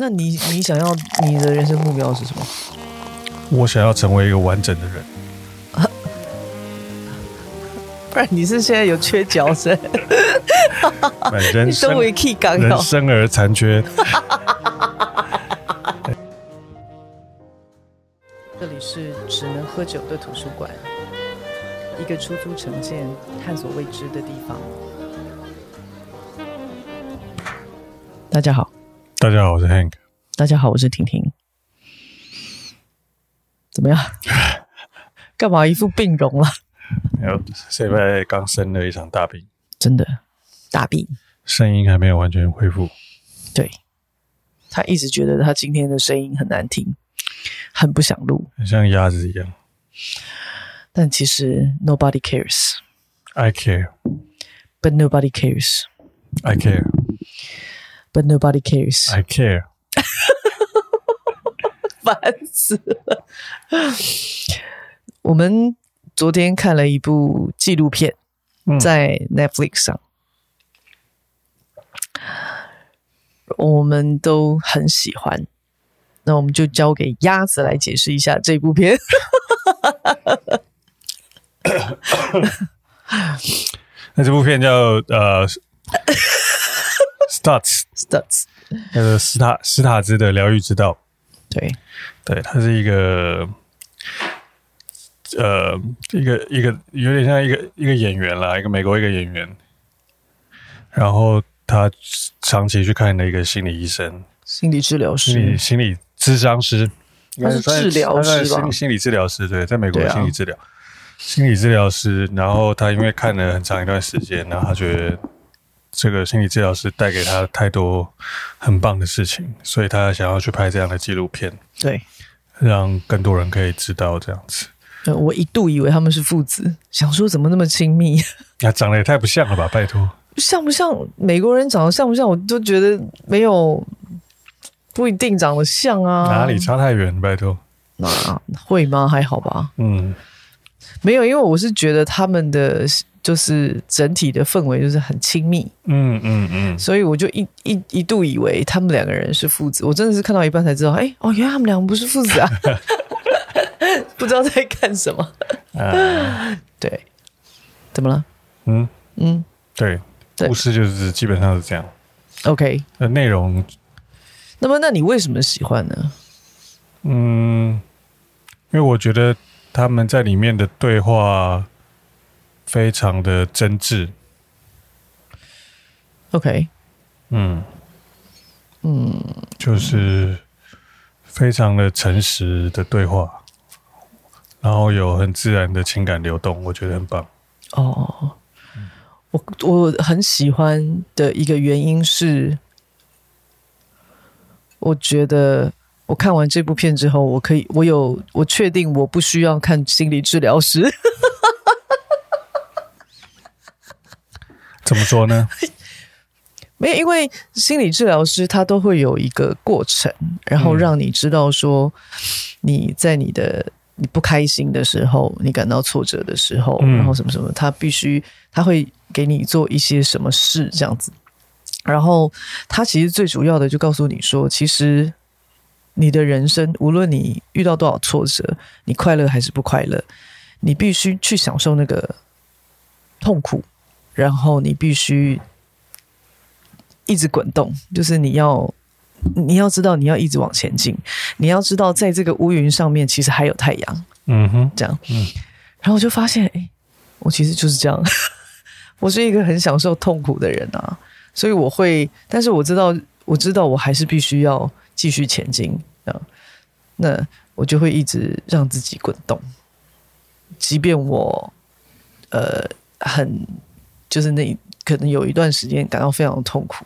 那你你想要你的人生目标是什么？我想要成为一个完整的人。不然你是现在有缺角色？人生人生而残缺。这里是只能喝酒的图书馆，一个出租城建、探索未知的地方。大家好。大家好，我是 Hank。大家好，我是婷婷。怎么样？干嘛一副病容了？没有，现在刚生了一场大病。真的，大病。声音还没有完全恢复。对，他一直觉得他今天的声音很难听，很不想录，很像鸭子一样。但其实 nobody cares。I care, but nobody cares. I care. But nobody cares. I care. 烦死了！我们昨天看了一部纪录片，在 Netflix 上，嗯，我们都很喜欢。那我们就交给鸭子来解释一下这部片。那这部片叫呃。Stutz，Stutz，那个史塔史塔兹的疗愈之道。对，对，他是一个，呃，一个一个有点像一个一个演员啦，一个美国一个演员。然后他长期去看的一个心理医生，心理治疗师，心理心理咨商师，他是治疗师吧？心理心理治疗师，对，在美国心理治疗，啊、心理治疗师。然后他因为看了很长一段时间，然后他觉得。这个心理治疗师带给他太多很棒的事情，所以他想要去拍这样的纪录片，对，让更多人可以知道这样子。我一度以为他们是父子，想说怎么那么亲密？啊，长得也太不像了吧！拜托，像不像美国人长得像不像？我都觉得没有，不一定长得像啊。哪里差太远？拜托，那会吗？还好吧。嗯，没有，因为我是觉得他们的。就是整体的氛围就是很亲密，嗯嗯嗯，所以我就一一一度以为他们两个人是父子，我真的是看到一半才知道，哎哦，原来他们两个不是父子啊，不知道在干什么。啊，对，怎么了？嗯嗯，对，故事就是基本上是这样。OK，那内容，那么那你为什么喜欢呢？嗯，因为我觉得他们在里面的对话。非常的真挚，OK，嗯。嗯，就是非常的诚实的对话，然后有很自然的情感流动，我觉得很棒。哦，我我很喜欢的一个原因是，我觉得我看完这部片之后，我可以，我有，我确定我不需要看心理治疗师。怎么说呢？没有，因为心理治疗师他都会有一个过程，然后让你知道说你在你的你不开心的时候，你感到挫折的时候，然后什么什么，他必须他会给你做一些什么事这样子。然后他其实最主要的就告诉你说，其实你的人生无论你遇到多少挫折，你快乐还是不快乐，你必须去享受那个痛苦。然后你必须一直滚动，就是你要你要知道你要一直往前进，你要知道在这个乌云上面其实还有太阳。嗯哼，这样。嗯，然后我就发现，哎，我其实就是这样，我是一个很享受痛苦的人啊，所以我会，但是我知道，我知道我还是必须要继续前进啊，那我就会一直让自己滚动，即便我呃很。就是那可能有一段时间感到非常痛苦，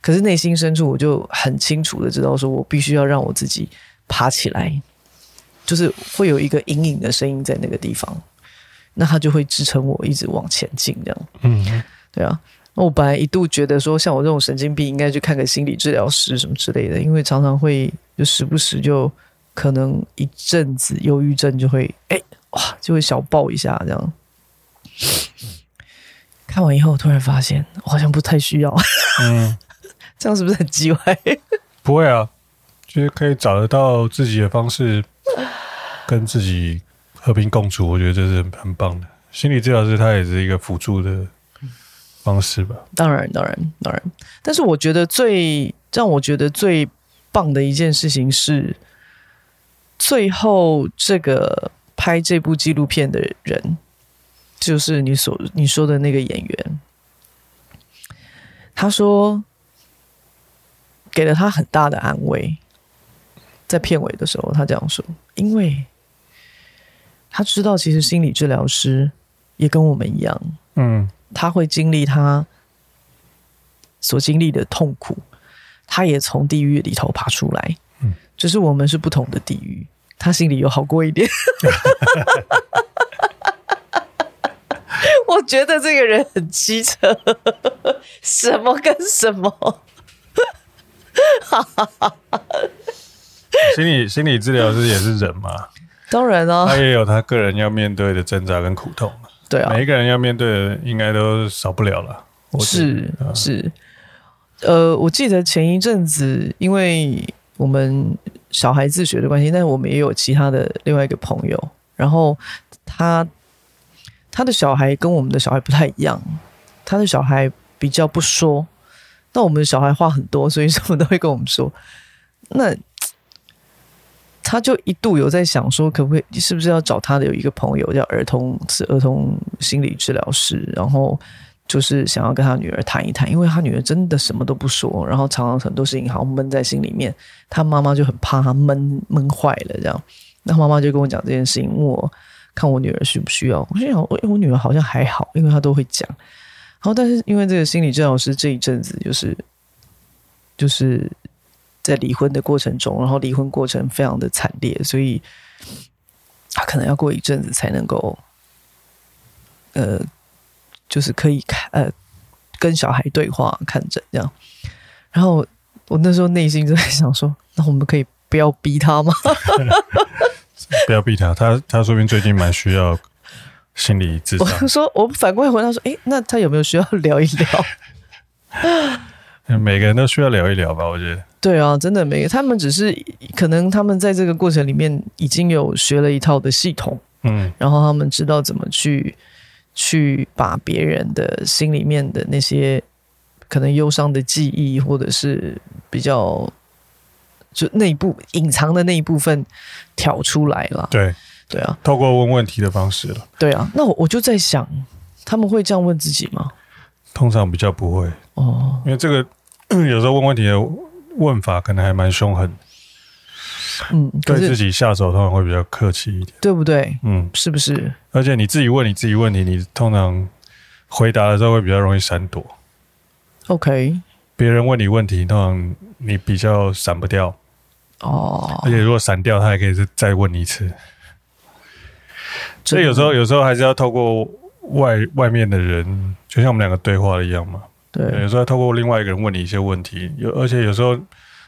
可是内心深处我就很清楚的知道，说我必须要让我自己爬起来，就是会有一个隐隐的声音在那个地方，那它就会支撑我一直往前进，这样。嗯，对啊。那我本来一度觉得说，像我这种神经病应该去看个心理治疗师什么之类的，因为常常会就时不时就可能一阵子忧郁症就会哎哇就会小爆一下这样。看完以后，我突然发现我好像不太需要。嗯，这样是不是很机歪？不会啊，就是可以找得到自己的方式，跟自己和平共处。我觉得这是很棒的。心理治疗师他也是一个辅助的方式吧。当然，当然，当然。但是我觉得最让我觉得最棒的一件事情是，最后这个拍这部纪录片的人，就是你所你说的那个演员，他说给了他很大的安慰，在片尾的时候，他这样说，因为他知道其实心理治疗师也跟我们一样，嗯，他会经历他所经历的痛苦，他也从地狱里头爬出来，嗯，只是我们是不同的地狱，他心里有好过一点。我觉得这个人很机车，什么跟什么？心理心理治疗师也是人嘛？当然哦，他也有他个人要面对的挣扎跟苦痛。对啊，每一个人要面对的应该都少不了了。是是，呃，我记得前一阵子，因为我们小孩自学的关系，但是我们也有其他的另外一个朋友，然后他。他的小孩跟我们的小孩不太一样，他的小孩比较不说，那我们的小孩话很多，所以什么都会跟我们说。那 他就一度有在想说，可不可以，是不是要找他的有一个朋友叫儿童是儿童心理治疗师，然后就是想要跟他女儿谈一谈，因为他女儿真的什么都不说，然后常常很多事情好像闷在心里面，他妈妈就很怕他闷闷坏了这样。那妈妈就跟我讲这件事情，我。看我女儿需不需要？我心想，我我女儿好像还好，因为她都会讲。然后，但是因为这个心理治疗师这一阵子就是就是在离婚的过程中，然后离婚过程非常的惨烈，所以他可能要过一阵子才能够呃，就是可以看呃跟小孩对话看诊这样。然后我那时候内心就在想说，那我们可以不要逼他吗？不要逼他，他他说不定最近蛮需要心理治疗。我说，我反过来问他说：“哎，那他有没有需要聊一聊？” 每个人都需要聊一聊吧，我觉得。对啊，真的，每个他们只是可能他们在这个过程里面已经有学了一套的系统，嗯，然后他们知道怎么去去把别人的心里面的那些可能忧伤的记忆，或者是比较。就那一部隐藏的那一部分挑出来了。对，对啊，透过问问题的方式了。对啊，那我我就在想，他们会这样问自己吗？通常比较不会哦，因为这个 有时候问问题的问法可能还蛮凶狠。嗯，对自己下手通常会比较客气一点，对不对？嗯，是不是？而且你自己问你自己问题，你通常回答的时候会比较容易闪躲。OK，别人问你问题，通常你比较闪不掉。哦，而且如果闪掉，他还可以再问你一次。所以有时候，有时候还是要透过外外面的人，就像我们两个对话一样嘛。对，有时候要透过另外一个人问你一些问题，有而且有时候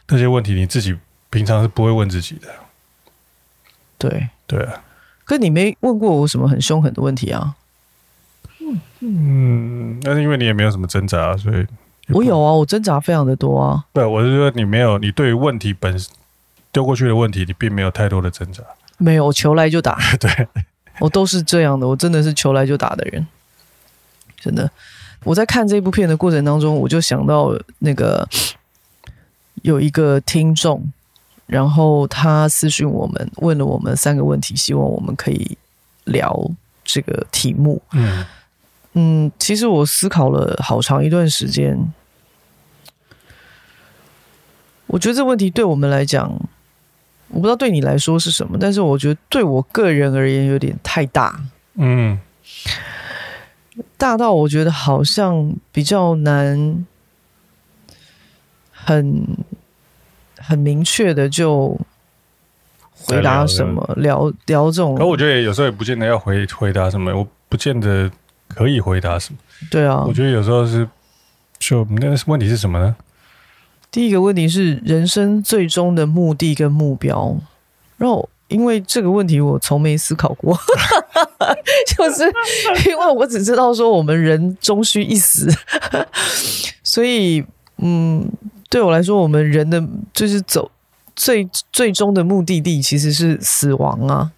那些问题你自己平常是不会问自己的。对对啊，可你没问过我什么很凶狠的问题啊？嗯，那是因为你也没有什么挣扎，所以我有啊，我挣扎非常的多啊。对，我是说你没有，你对于问题本身。丢过去的问题，你并没有太多的挣扎。没有，我球来就打。对，我都是这样的，我真的是球来就打的人。真的，我在看这部片的过程当中，我就想到那个有一个听众，然后他私讯我们，问了我们三个问题，希望我们可以聊这个题目。嗯嗯，其实我思考了好长一段时间，我觉得这问题对我们来讲。我不知道对你来说是什么，但是我觉得对我个人而言有点太大，嗯，大到我觉得好像比较难很很明确的就回答什么，聊聊这种。可我觉得有时候也不见得要回回答什么，我不见得可以回答什么。对啊，我觉得有时候是就那问题是什么呢？第一个问题是人生最终的目的跟目标，然后因为这个问题我从没思考过，就是因为我只知道说我们人终须一死，所以嗯，对我来说，我们人的就是走最最终的目的地其实是死亡啊。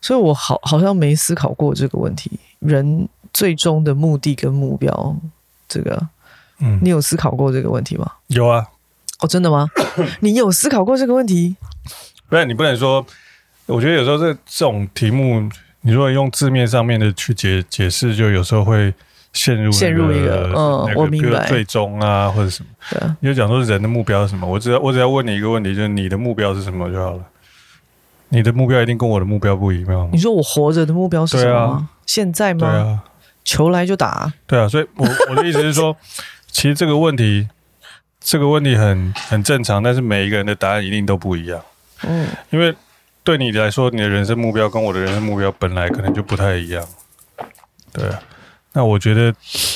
所以我好好像没思考过这个问题，人最终的目的跟目标，这个，嗯，你有思考过这个问题吗？有啊。哦，真的吗？你有思考过这个问题？不然，你不能说。我觉得有时候这这种题目，你如果用字面上面的去解解释，就有时候会陷入、那个、陷入一个嗯，那个、我明白最终啊或者什么。对，你就讲说人的目标是什么？我只要我只要问你一个问题，就是你的目标是什么就好了。你的目标一定跟我的目标不一样。你说我活着的目标是什么？啊、现在吗？对啊，球来就打。对啊，所以我我的意思是说，其实这个问题，这个问题很很正常，但是每一个人的答案一定都不一样。嗯，因为。对你来说，你的人生目标跟我的人生目标本来可能就不太一样。对啊，那我觉得，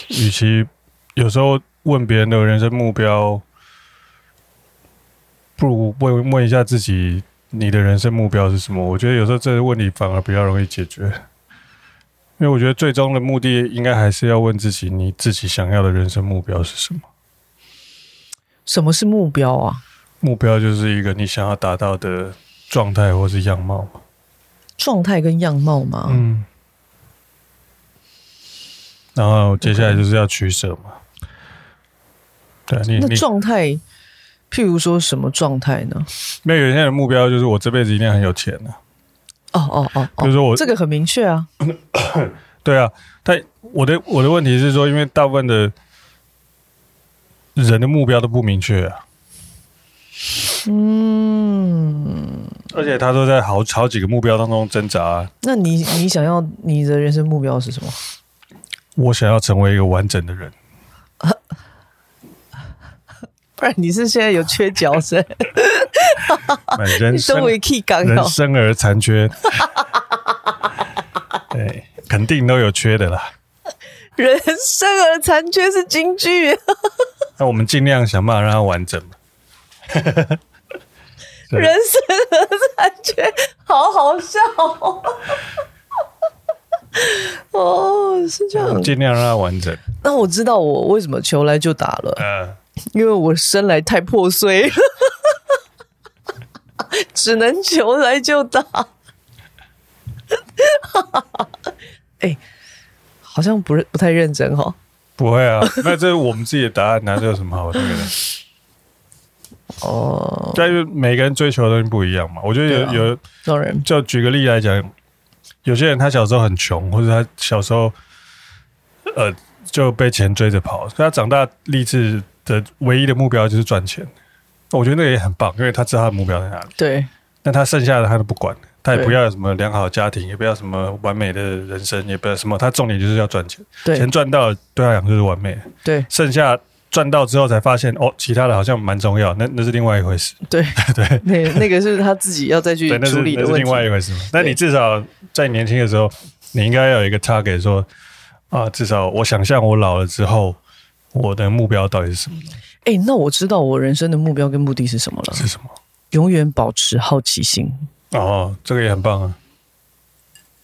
与其有时候问别人的人生目标，不如问问一下自己，你的人生目标是什么？我觉得有时候这个问题反而比较容易解决，因为我觉得最终的目的应该还是要问自己，你自己想要的人生目标是什么？什么是目标啊？目标就是一个你想要达到的。状态或是样貌嘛？状态跟样貌嘛？嗯。然后接下来就是要取舍嘛。对，你那状态，譬如说什么状态呢？没有，有些人的目标就是我这辈子一定很有钱的。哦哦哦，就是说我这个很明确啊。对啊，但我的我的问题是说，因为大部分的人的目标都不明确啊。嗯，而且他都在好好几个目标当中挣扎啊。那你你想要你的人生目标是什么？我想要成为一个完整的人。不然你是现在有缺角色？人生人生而残缺，对，肯定都有缺的啦。人生而残缺是京剧。那我们尽量想办法让它完整嘛。人生而残缺好好笑哦！哦，是这样，尽量让它完整。那我知道我为什么求来就打了，嗯，因为我生来太破碎，只能球来就打。哎，好像不是不太认真哈？不会啊，那这是我们自己的答案，哪有什么好那个的？哦，但是每个人追求的东西不一样嘛。我觉得有、啊、有，就举个例来讲，有些人他小时候很穷，或者他小时候呃就被钱追着跑，他长大立志的唯一的目标就是赚钱。我觉得那个也很棒，因为他知道他的目标在哪里。对，但他剩下的他都不管，他也不要什么良好家庭，也不要什么完美的人生，也不要什么，他重点就是要赚钱。对，钱赚到了对他讲就是完美。对，剩下。赚到之后才发现哦，其他的好像蛮重要，那那是另外一回事。对 对，那那个是他自己要再去处理的问题。那是另外一回事。那你至少在年轻的时候，你应该要有一个 target，说啊，至少我想象我老了之后，我的目标到底是什么？哎、欸，那我知道我人生的目标跟目的是什么了？是什么？永远保持好奇心。哦，这个也很棒啊。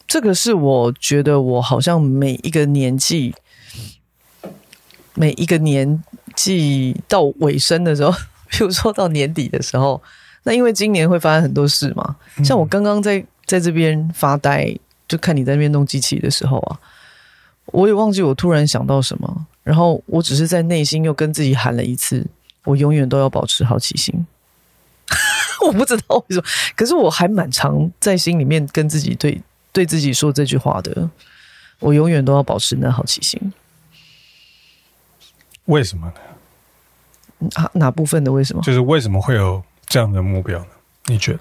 这个是我觉得我好像每一个年纪。每一个年纪到尾声的时候，比如说到年底的时候，那因为今年会发生很多事嘛。像我刚刚在在这边发呆，就看你在那边弄机器的时候啊，我也忘记我突然想到什么，然后我只是在内心又跟自己喊了一次：我永远都要保持好奇心。我不知道为什么，可是我还蛮常在心里面跟自己对对自己说这句话的：我永远都要保持那好奇心。为什么呢？哪哪部分的为什么？就是为什么会有这样的目标呢？你觉得？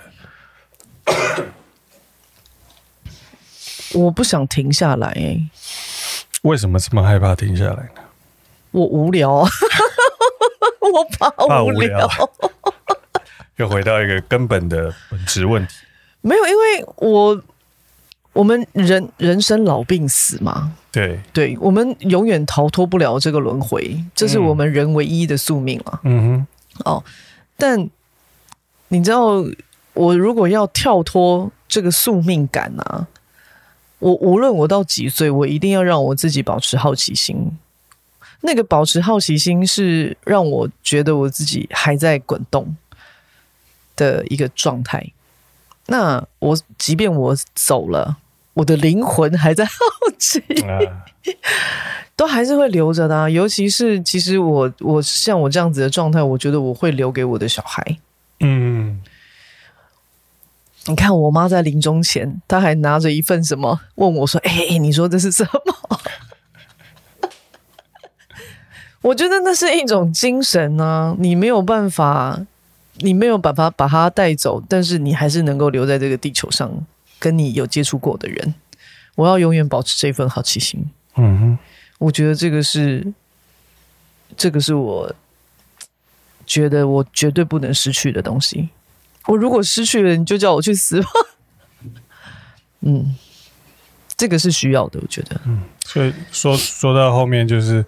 我不想停下来欸。为什么这么害怕停下来呢？我无聊啊，我怕无聊。又回到一个根本的本质问题。没有，因为我。我们人人生老病死嘛，对对，我们永远逃脱不了这个轮回，这是我们人唯一的宿命啊。嗯哼，哦，但你知道，我如果要跳脱这个宿命感啊，我无论我到几岁，我一定要让我自己保持好奇心。那个保持好奇心是让我觉得我自己还在滚动，的一个状态。那我即便我走了，我的灵魂还在 好奇，啊、都还是会留着的啊。尤其是其实我我像我这样子的状态，我觉得我会留给我的小孩。嗯，你看我妈在临终前，她还拿着一份什么问我说：“哎、欸，你说这是什么？”我觉得那是一种精神啊，你没有办法。你没有办法把它带走，但是你还是能够留在这个地球上，跟你有接触过的人。我要永远保持这份好奇心。嗯哼，我觉得这个是，这个是我觉得我绝对不能失去的东西。我如果失去了，你就叫我去死吧。嗯，这个是需要的，我觉得。嗯，所以说说到后面就是。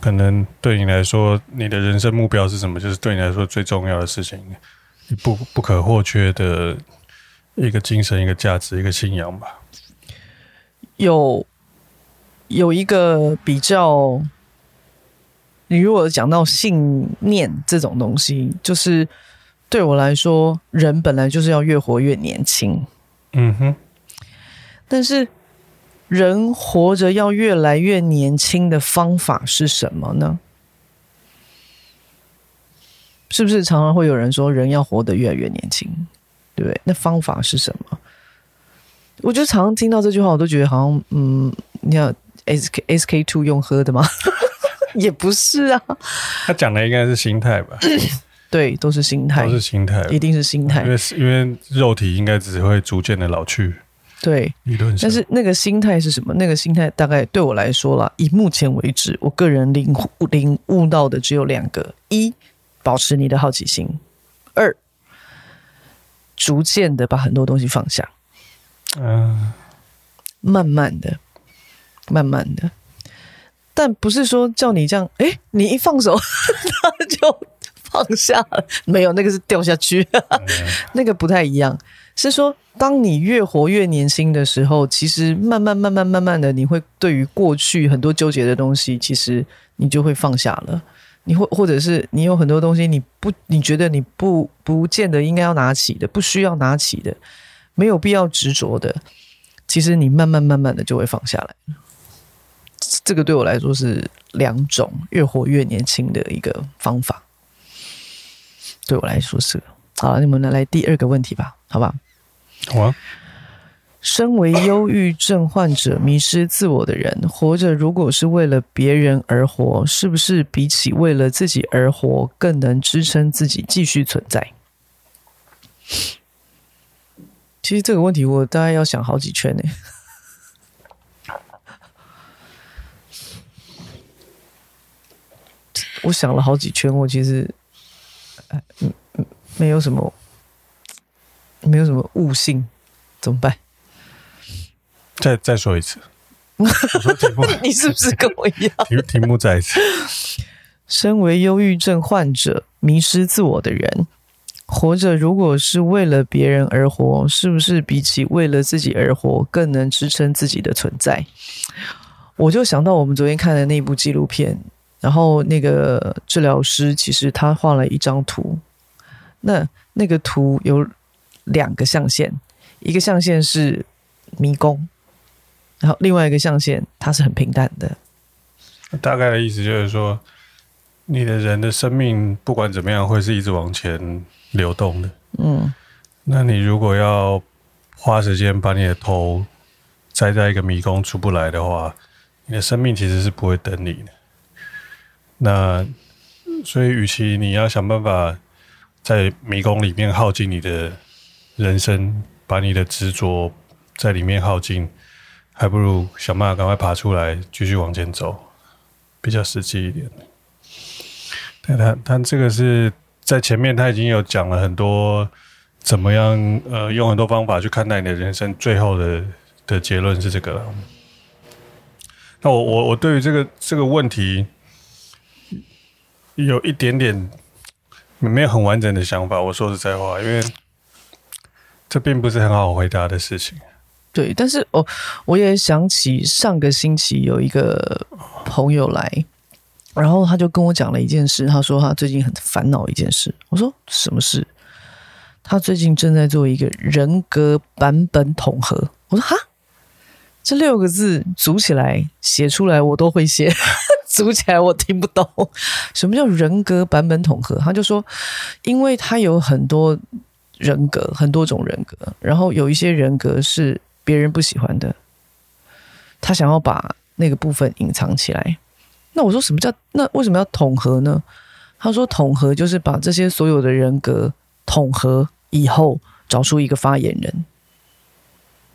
可能对你来说，你的人生目标是什么？就是对你来说最重要的事情，你不不可或缺的一个精神、一个价值、一个信仰吧。有有一个比较，你如果讲到信念这种东西，就是对我来说，人本来就是要越活越年轻。嗯哼，但是。人活着要越来越年轻的方法是什么呢？是不是常常会有人说人要活得越来越年轻，对不对？那方法是什么？我就常常听到这句话，我都觉得好像，嗯，你要 S K S K two 用喝的吗？也不是啊。他讲的应该是心态吧？对，都是心态，都是心态，一定是心态，因为因为肉体应该只会逐渐的老去。对，理论上，但是那个心态是什么？那个心态大概对我来说啦，以目前为止，我个人领悟领悟到的只有两个：一，保持你的好奇心；二，逐渐的把很多东西放下。嗯，慢慢的，慢慢的，但不是说叫你这样，哎，你一放手，他就放下了，没有，那个是掉下去，那个不太一样。是说，当你越活越年轻的时候，其实慢慢、慢慢、慢慢的，你会对于过去很多纠结的东西，其实你就会放下了。你会，或者是你有很多东西，你不，你觉得你不不见得应该要拿起的，不需要拿起的，没有必要执着的，其实你慢慢、慢慢的就会放下来。这个对我来说是两种越活越年轻的一个方法。对我来说是。好，你们来来第二个问题吧，好吧？好啊。身为忧郁症患者、迷失自我的人，活着如果是为了别人而活，是不是比起为了自己而活，更能支撑自己继续存在？其实这个问题我大概要想好几圈呢。我想了好几圈，我其实，嗯嗯。没有什么，没有什么悟性，怎么办？再再说一次。我说题目，你是不是跟我一样？题题目再一次。身为忧郁症患者、迷失自我的人，活着如果是为了别人而活，是不是比起为了自己而活，更能支撑自己的存在？我就想到我们昨天看的那部纪录片，然后那个治疗师其实他画了一张图。那那个图有两个象限，一个象限是迷宫，然后另外一个象限它是很平淡的。大概的意思就是说，你的人的生命不管怎么样，会是一直往前流动的。嗯，那你如果要花时间把你的头栽在一个迷宫出不来的话，你的生命其实是不会等你的。那所以，与其你要想办法。在迷宫里面耗尽你的人生，把你的执着在里面耗尽，还不如想办法赶快爬出来，继续往前走，比较实际一点。但他他这个是在前面他已经有讲了很多，怎么样呃用很多方法去看待你的人生，最后的的结论是这个了。那我我我对于这个这个问题有一点点。没有很完整的想法，我说实在话，因为这并不是很好回答的事情。对，但是哦，我也想起上个星期有一个朋友来，然后他就跟我讲了一件事，他说他最近很烦恼一件事。我说什么事？他最近正在做一个人格版本统合。我说哈，这六个字组起来 写出来我都会写，组起来我听不懂。什么叫人格版本统合？他就说，因为他有很多人格，很多种人格，然后有一些人格是别人不喜欢的，他想要把那个部分隐藏起来。那我说什么叫那为什么要统合呢？他说统合就是把这些所有的人格统合以后，找出一个发言人，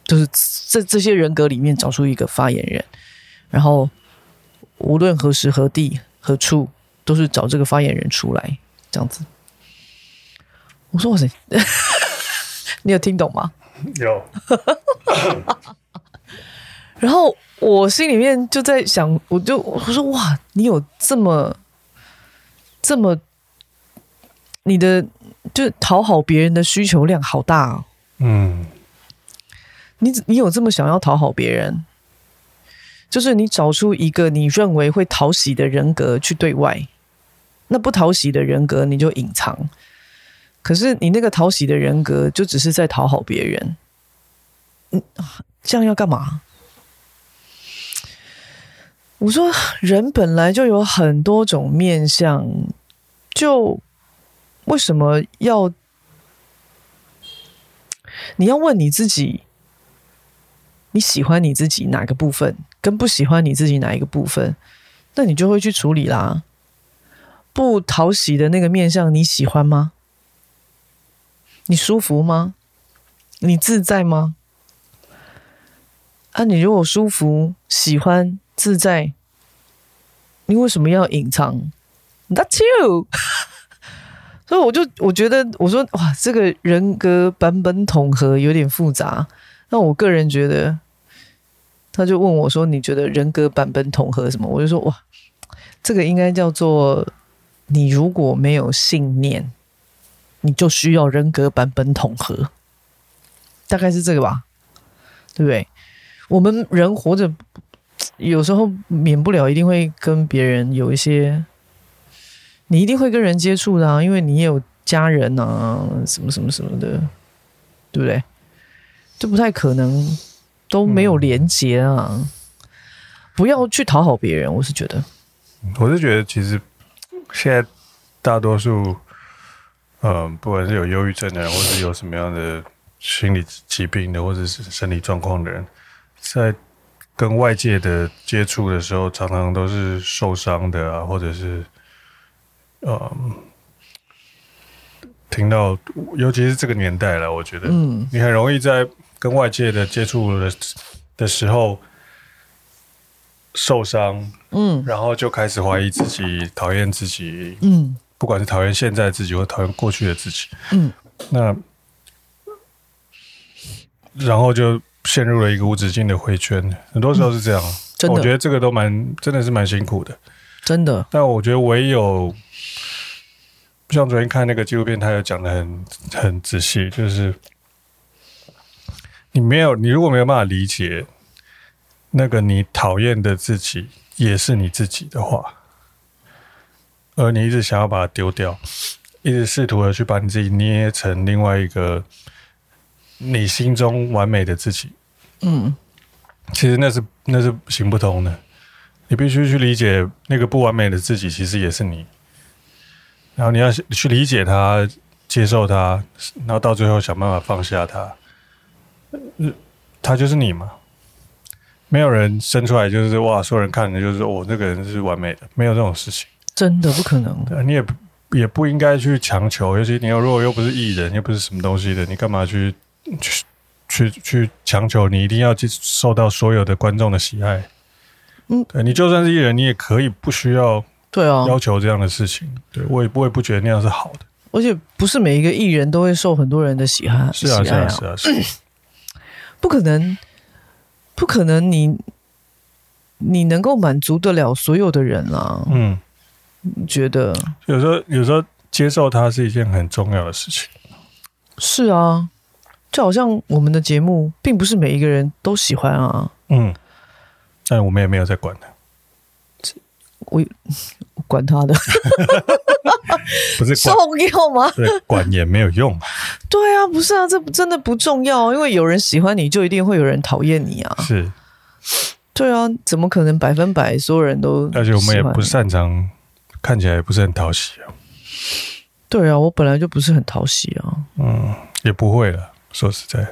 就是这这些人格里面找出一个发言人，然后无论何时何地何处，都是找这个发言人出来，这样子。我说我谁？你有听懂吗？有。然后我心里面就在想，我就我说哇，你有这么这么，你的就讨好别人的需求量好大哦。嗯，你你有这么想要讨好别人，就是你找出一个你认为会讨喜的人格去对外，那不讨喜的人格你就隐藏。可是你那个讨喜的人格就只是在讨好别人，嗯，这样要干嘛？我说，人本来就有很多种面相，就为什么要？你要问你自己，你喜欢你自己哪个部分，跟不喜欢你自己哪一个部分，那你就会去处理啦。不讨喜的那个面相，你喜欢吗？你舒服吗？你自在吗？啊，你如果舒服、喜欢、自在，你为什么要隐藏？That's you。所以我就我觉得，我说哇，这个人格版本统合有点复杂。那我个人觉得，他就问我说：“你觉得人格版本统合什么？”我就说：“哇，这个应该叫做你如果没有信念。”你就需要人格版本统合，大概是这个吧，对不对？我们人活着，有时候免不了一定会跟别人有一些，你一定会跟人接触的啊，因为你也有家人啊，什么什么什么的，对不对？就不太可能都没有连接啊。不要去讨好别人，我是觉得，我是觉得其实现在大多数。嗯，不管是有忧郁症的人，或是有什么样的心理疾病的，或者是身体状况的人，在跟外界的接触的时候，常常都是受伤的啊，或者是嗯，听到，尤其是这个年代了，我觉得，嗯，你很容易在跟外界的接触的的时候受伤，嗯，然后就开始怀疑自己，讨厌自己，嗯。不管是讨厌现在自己，或讨厌过去的自己，嗯，那然后就陷入了一个无止境的回圈。很多时候是这样，嗯、真的，我觉得这个都蛮，真的是蛮辛苦的，真的。但我觉得唯有，像昨天看那个纪录片，他有讲的很很仔细，就是你没有，你如果没有办法理解那个你讨厌的自己也是你自己的话。而你一直想要把它丢掉，一直试图的去把你自己捏成另外一个你心中完美的自己，嗯，其实那是那是行不通的。你必须去理解那个不完美的自己，其实也是你。然后你要去理解他，接受他，然后到最后想办法放下他。他就是你嘛。没有人生出来就是哇，所有人看的就是我哦，那个人是完美的，没有这种事情。真的不可能，对，你也也不应该去强求，尤其你又如果又不是艺人，又不是什么东西的，你干嘛去去去去强求你一定要去受到所有的观众的喜爱？嗯，对，你就算是艺人，你也可以不需要对啊要求这样的事情。对，我也不会不觉得那样是好的，而且不是每一个艺人都会受很多人的喜爱。是啊，是啊，是啊，是啊，不可能，不可能你，你你能够满足得了所有的人啊？嗯。觉得有时候，有时候接受它是一件很重要的事情。是啊，就好像我们的节目，并不是每一个人都喜欢啊。嗯，但我们也没有在管它。我管他的，不是重要吗？对，管也没有用。对啊，不是啊，这真的不重要，因为有人喜欢你就一定会有人讨厌你啊。是，对啊，怎么可能百分百所有人都？而且我们也不擅长，看起来也不是很讨喜啊。对啊，我本来就不是很讨喜啊。嗯，也不会了。说实在，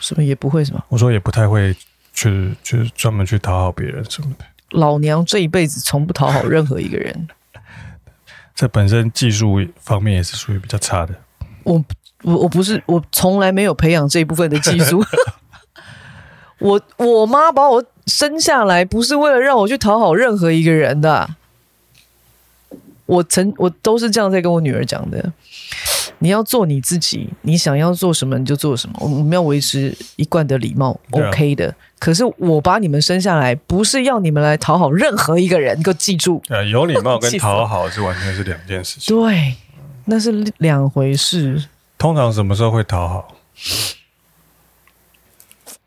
什么也不会什么？我说也不太会去，就是专门去讨好别人什么的。老娘这一辈子从不讨好任何一个人。这本身技术方面也是属于比较差的。我我我不是，我从来没有培养这一部分的技术。我我妈把我生下来，不是为了让我去讨好任何一个人的。我曾我都是这样在跟我女儿讲的。你要做你自己，你想要做什么你就做什么。我们要维持一贯的礼貌，OK 的。可是我把你们生下来，不是要你们来讨好任何一个人，给我记住。呃，有礼貌跟讨好是完全是两件事情。对，那是两回事。通常什么时候会讨好？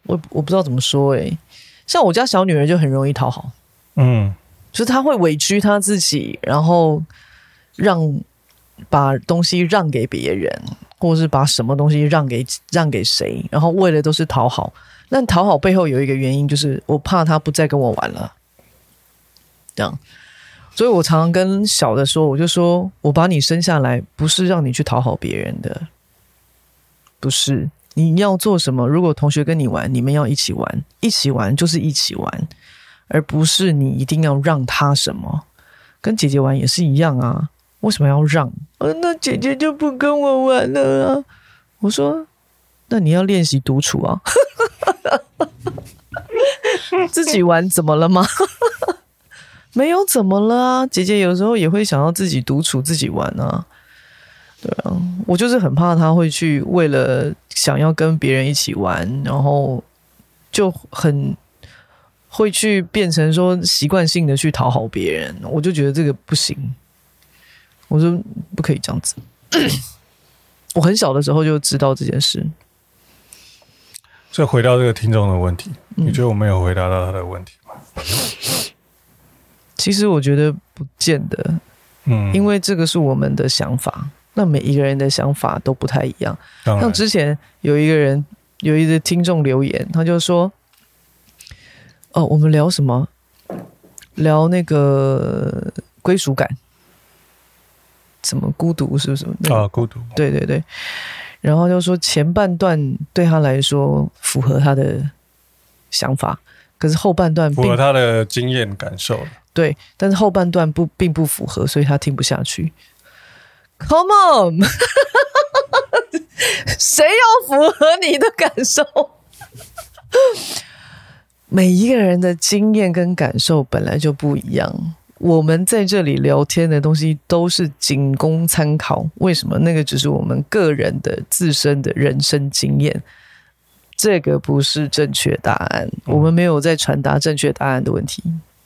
我我不知道怎么说诶，像我家小女儿就很容易讨好，嗯，就是他会委屈他自己，然后让。把东西让给别人，或是把什么东西让给让给谁，然后为的都是讨好。那讨好背后有一个原因，就是我怕他不再跟我玩了。这样，所以我常常跟小的说，我就说我把你生下来不是让你去讨好别人的，不是你要做什么。如果同学跟你玩，你们要一起玩，一起玩就是一起玩，而不是你一定要让他什么。跟姐姐玩也是一样啊。为什么要让？呃，那姐姐就不跟我玩了啊！我说，那你要练习独处啊，自己玩怎么了吗？没有怎么了啊！姐姐有时候也会想要自己独处、自己玩啊。对啊，我就是很怕她会去为了想要跟别人一起玩，然后就很会去变成说习惯性的去讨好别人，我就觉得这个不行。我说不可以这样子。我很小的时候就知道这件事。所以回到这个听众的问题，嗯，你觉得我没有回答到他的问题吗？其实我觉得不见得，嗯，因为这个是我们的想法，那每一个人的想法都不太一样。像之前有一个人有一个听众留言，他就说：“哦，我们聊什么？聊那个归属感。”什么孤独是不是？啊，孤独。对对对，然后就说前半段对他来说符合他的想法，可是后半段符合他的经验感受。对，但是后半段不并不符合，所以他听不下去。Come on，谁要符合你的感受？每一个人的经验跟感受本来就不一样。我们在这里聊天的东西都是仅供参考。为什么？那个只是我们个人的自身的人生经验，这个不是正确答案。我们没有在传达正确答案的问题。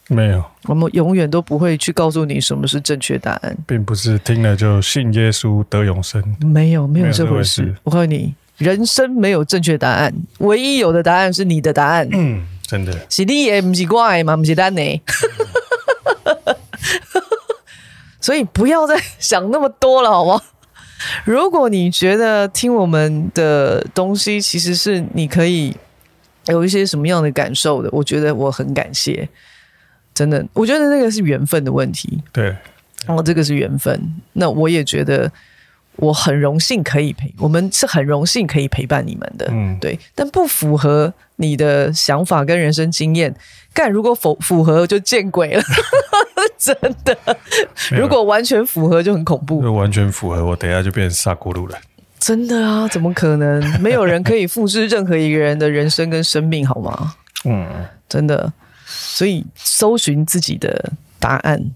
没有，我们永远都不会去告诉你什么是正确答案，并不是听了就信耶稣得永生。没有，没有这回事。我告诉你，人生没有正确答案，唯一有的答案是你的答案。嗯，真的。是你也不是怪嘛，不是单呢。所以不要再想那么多了，好吗？如果你觉得听我们的东西其实是你可以有一些什么样的感受的，我觉得我很感谢，真的，我觉得那个是缘分的问题。对，然后这个是缘分。那我也觉得我很荣幸可以陪，我们是很荣幸可以陪伴你们的。嗯，对。但不符合你的想法跟人生经验，干，如果符符合就见鬼了。真的，如果完全符合就很恐怖。如果完全符合，我等一下就变成萨古鲁了。真的啊？怎么可能？没有人可以复制任何一个人的人生跟生命，好吗？嗯，真的。所以搜寻自己的答案，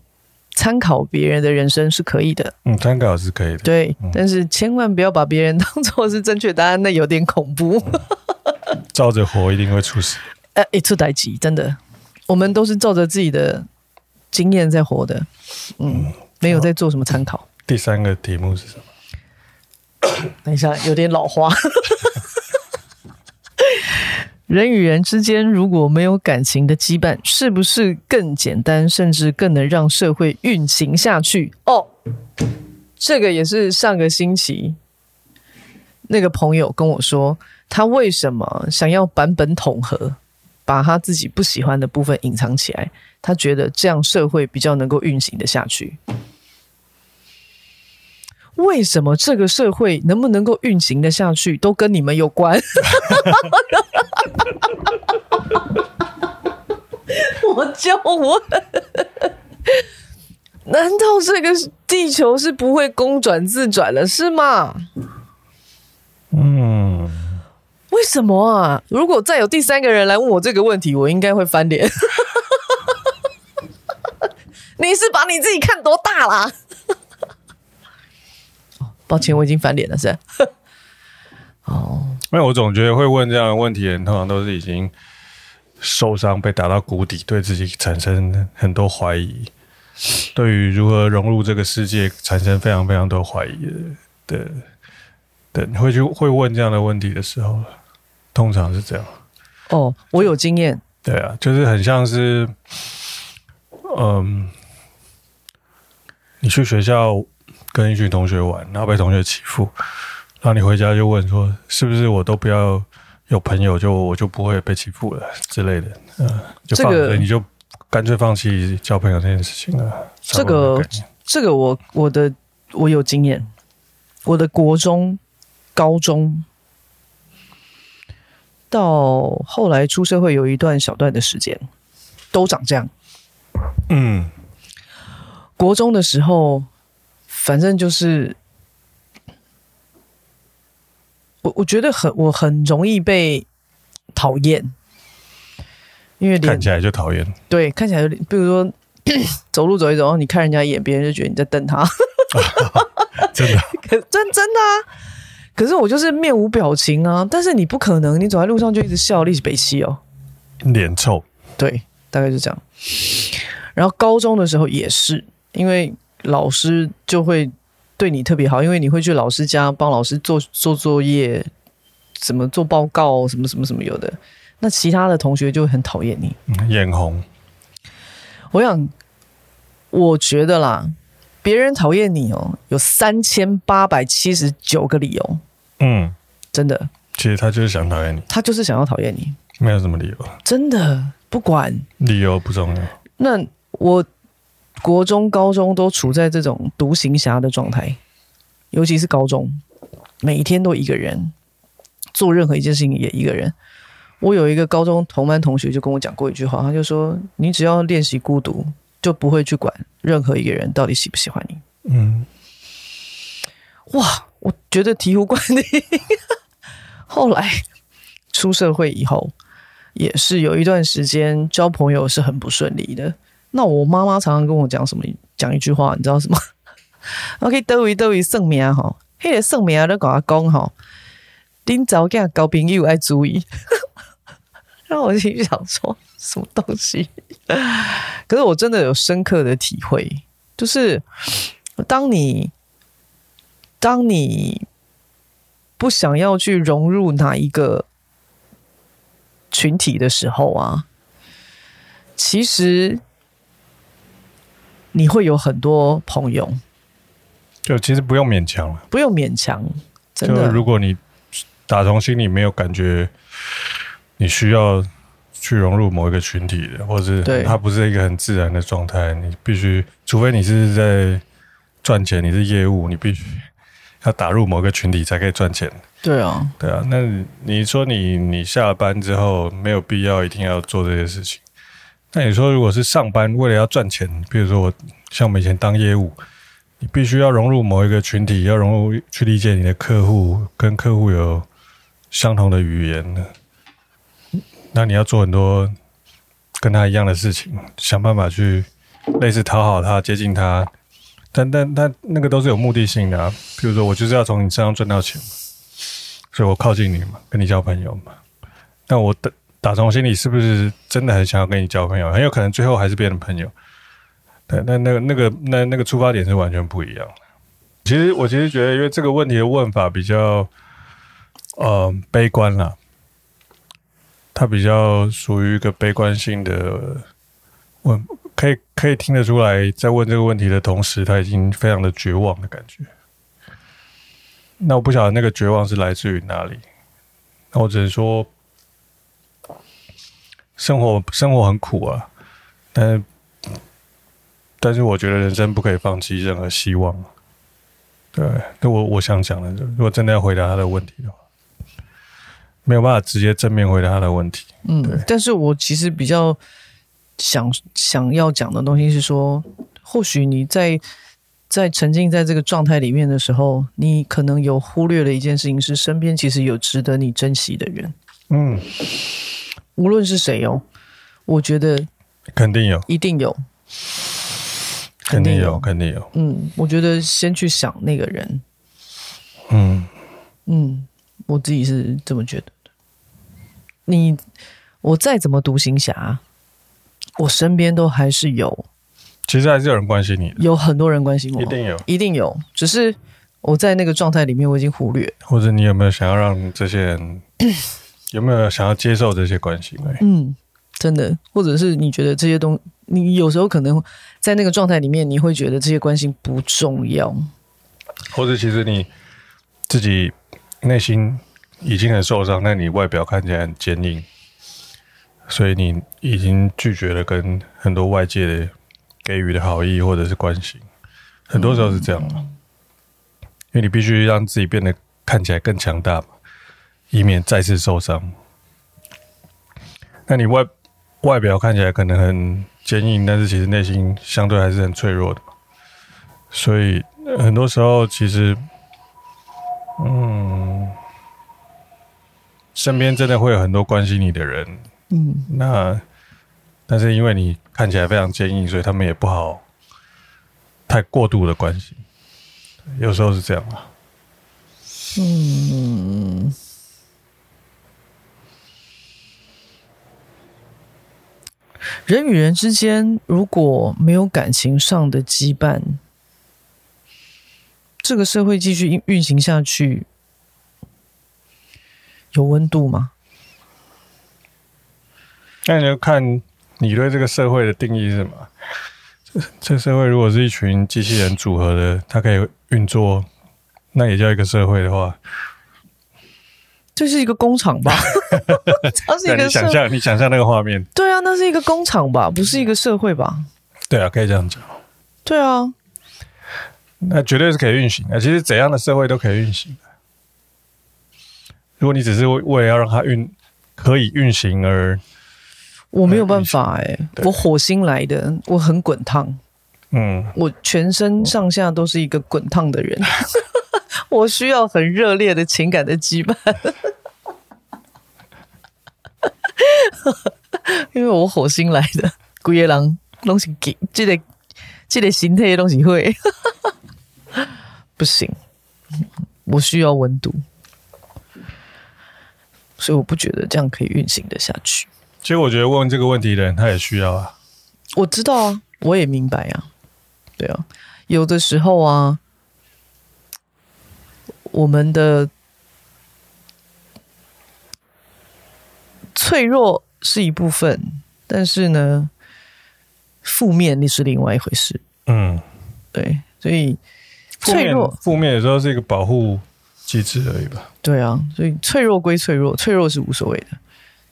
参考别人的人生是可以的。嗯，参考是可以的。对，嗯、但是千万不要把别人当做是正确答案，那有点恐怖。嗯、照着活一定会出事。呃，一出代机，真的，我们都是照着自己的。经验在活的，嗯，没有在做什么参考。第三个题目是什么？等一下，有点老花。人与人之间如果没有感情的羁绊，是不是更简单，甚至更能让社会运行下去？哦，这个也是上个星期那个朋友跟我说，他为什么想要版本统合，把他自己不喜欢的部分隐藏起来？他觉得这样社会比较能够运行得下去。为什么这个社会能不能够运行得下去，都跟你们有关？我就问，难道这个地球是不会公转自转了，是吗？嗯，为什么啊？如果再有第三个人来问我这个问题，我应该会翻脸。你是把你自己看多大啦？抱歉，我已经翻脸了，是。哦，因为我总觉得会问这样的问题的人，通常都是已经受伤、被打到谷底，对自己产生很多怀疑，对于如何融入这个世界产生非常非常多怀疑的的的，你会去会问这样的问题的时候，通常是这样。哦，我有经验。对啊，就是很像是，嗯，你去学校。跟一群同学玩，然后被同学欺负，然后你回家就问说：“是不是我都不要有朋友，就我就不会被欺负了之类的？”嗯，就放，这个，你就干脆放弃交朋友这件事情了。这个这个我我的我有经验，我的国中、高中到后来出社会有一段小段的时间都长这样。嗯，国中的时候。反正就是，我我觉得很我很容易被讨厌，因为看起来就讨厌。对，看起来有点，比如说 走路走一走，你看人家一眼，别人就觉得你在瞪他。真的？真真的啊！可是我就是面无表情啊。但是你不可能，你走在路上就一直笑，立起北西哦，脸臭。对，大概就这样。然后高中的时候也是，因为。老师就会对你特别好，因为你会去老师家帮老师做做作业，怎么做报告，什么什么什么有的。那其他的同学就会很讨厌你，眼红。我想，我觉得啦，别人讨厌你哦，有三千八百七十九个理由。嗯，真的。其实他就是想讨厌你，他就是想要讨厌你，没有什么理由。真的，不管理由不重要。那我。国中、高中都处在这种独行侠的状态，尤其是高中，每一天都一个人做任何一件事情也一个人。我有一个高中同班同学就跟我讲过一句话，他就说：“你只要练习孤独，就不会去管任何一个人到底喜不喜欢你。”嗯，哇，我觉得醍醐灌顶。后来出社会以后，也是有一段时间交朋友是很不顺利的。那我妈妈常常跟我讲什么？讲一句话，你知道什么？OK，都位都位算命哈，嘿，个算命都跟我讲哈，恁早嫁交朋友爱注意。然后我心想说，什么东西？可是我真的有深刻的体会，就是当你当你不想要去融入哪一个群体的时候啊，其实。你会有很多朋友，就其实不用勉强了，不用勉强。真的，就如果你打从心里没有感觉，你需要去融入某一个群体的，或者是它不是一个很自然的状态，你必须，除非你是在赚钱，你是业务，你必须要打入某个群体才可以赚钱。对啊，对啊。那你说你你下了班之后没有必要一定要做这些事情。那你说，如果是上班为了要赚钱，比如说我像我们以前当业务，你必须要融入某一个群体，要融入去理解你的客户，跟客户有相同的语言的，那你要做很多跟他一样的事情，想办法去类似讨好他、接近他，但但但那个都是有目的性的啊。比如说，我就是要从你身上赚到钱，所以我靠近你嘛，跟你交朋友嘛。但我的。打从心里是不是真的很想要跟你交朋友？很有可能最后还是变成朋友。对，那那个那个那那个出发点是完全不一样的。其实我其实觉得，因为这个问题的问法比较呃悲观啦，他比较属于一个悲观性的问，可以可以听得出来，在问这个问题的同时，他已经非常的绝望的感觉。那我不晓得那个绝望是来自于哪里，那我只能说，生活生活很苦啊，但是但是我觉得人生不可以放弃任何希望。对，那我我想讲的，如果真的要回答他的问题的话，没有办法直接正面回答他的问题。嗯，但是我其实比较想想要讲的东西是说，或许你在在沉浸在这个状态里面的时候，你可能有忽略了一件事情，是身边其实有值得你珍惜的人。嗯，无论是谁哦，我觉得肯定有，一定有。肯定有，肯定有。嗯，我觉得先去想那个人。嗯嗯，我自己是这么觉得的。你，我再怎么独行侠，我身边都还是有。其实还是有人关心你，有很多人关心我，一定有，一定有。只是我在那个状态里面，我已经忽略。或者你有没有想要让这些人，有没有想要接受这些关心？嗯，真的，或者是你觉得这些东西。你有时候可能在那个状态里面，你会觉得这些关心不重要，或者其实你自己内心已经很受伤，但你外表看起来很坚硬，所以你已经拒绝了跟很多外界的给予的好意或者是关心，很多时候是这样嘛，因为你必须让自己变得看起来更强大嘛，以免再次受伤。那你外外表看起来可能很。坚硬，但是其实内心相对还是很脆弱的，所以很多时候其实，嗯，身边真的会有很多关心你的人，嗯，那但是因为你看起来非常坚硬，所以他们也不好太过度的关心，有时候是这样啊，嗯。人与人之间如果没有感情上的羁绊，这个社会继续运运行下去，有温度吗？那你就看你对这个社会的定义是什么？这这社会如果是一群机器人组合的，它可以运作，那也叫一个社会的话。这是一个工厂吧？它是一个你想象，你想象那个画面。对啊，那是一个工厂吧，不是一个社会吧？对啊，可以这样讲。对啊，那绝对是可以运行的。其实怎样的社会都可以运行的。如果你只是为了要让它运可以运行而，我没有办法哎、欸，我火星来的，我很滚烫。嗯，我全身上下都是一个滚烫的人。我需要很热烈的情感的羁绊，因为我火星来的，鬼个人东西给这个这个形态的东西会 不行，我需要温度，所以我不觉得这样可以运行得下去。其实我觉得问这个问题的人他也需要啊，我知道啊，我也明白啊，对啊，有的时候啊。我们的脆弱是一部分，但是呢，负面那是另外一回事。嗯，对，所以脆弱负面有时候是一个保护机制而已吧。对啊，所以脆弱归脆弱，脆弱是无所谓的。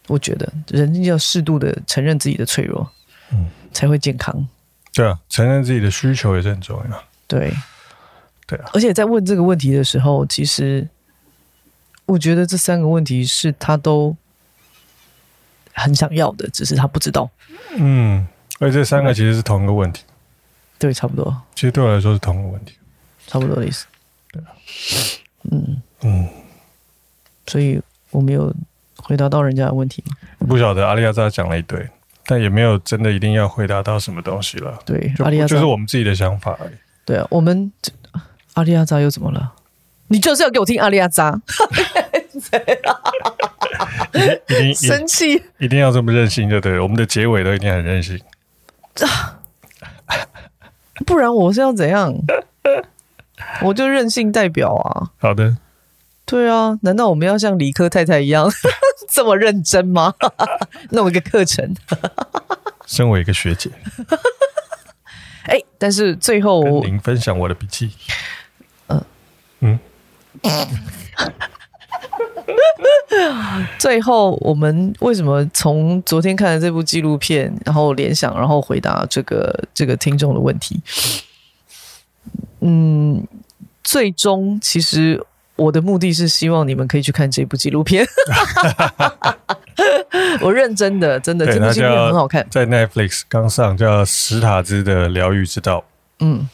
我觉得人要适度的承认自己的脆弱，嗯，才会健康。对啊，承认自己的需求也是很重要。对。对啊，而且在问这个问题的时候，其实我觉得这三个问题是他都很想要的，只是他不知道。嗯，而且这三个其实是同一个问题。对，差不多。其实对我来说是同一个问题，差不多的意思。对啊，嗯嗯，所以我没有回答到人家的问题吗？不晓得阿利亚扎讲了一堆，但也没有真的一定要回答到什么东西了。对，就阿利亚扎就是我们自己的想法而已。对啊，我们。阿利亚扎又怎么了？你就是要给我听阿利亚扎，一定生气，一定要这么任性就对了。我们的结尾都一定很任性，不然我是要怎样？我就任性代表啊。好的，对啊，难道我们要像理科太太一样 这么认真吗？弄一个课程，身为一个学姐，哎，但是最后您分享我的笔记。嗯嗯。最后，我们为什么从昨天看的这部纪录片，然后联想，然后回答这个这个听众的问题？嗯，最终其实我的目的是希望你们可以去看这部纪录片。我认真的，真的，这部纪录片很好看，在 Netflix 刚上，叫《史塔兹的疗愈之道》。嗯，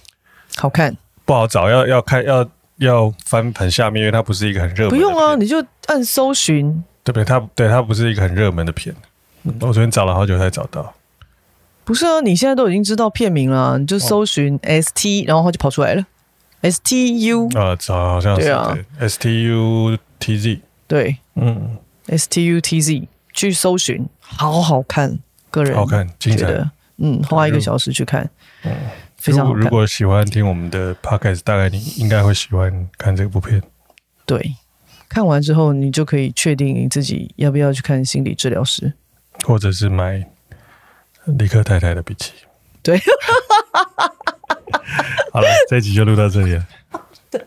好看，不好找，要要看要。要翻很下面，因为它不是一个很热门的。不用啊，你就按搜寻，对不对？它对它不是一个很热门的片。嗯、我昨天找了好久才找到。不是啊，你现在都已经知道片名了，你就搜寻 S T，然后它就跑出来了。S T U 啊，找好像是对啊，S T U T Z。对，嗯，S T U T Z 去搜寻，好好看，个人好看，精彩。嗯，花一个小时去看，嗯。非常好，如果喜欢听我们的 podcast，大概你应该会喜欢看这部片。对，看完之后你就可以确定你自己要不要去看心理治疗师，或者是买李克太太的笔记。对，好了，这一集就录到这里了。对。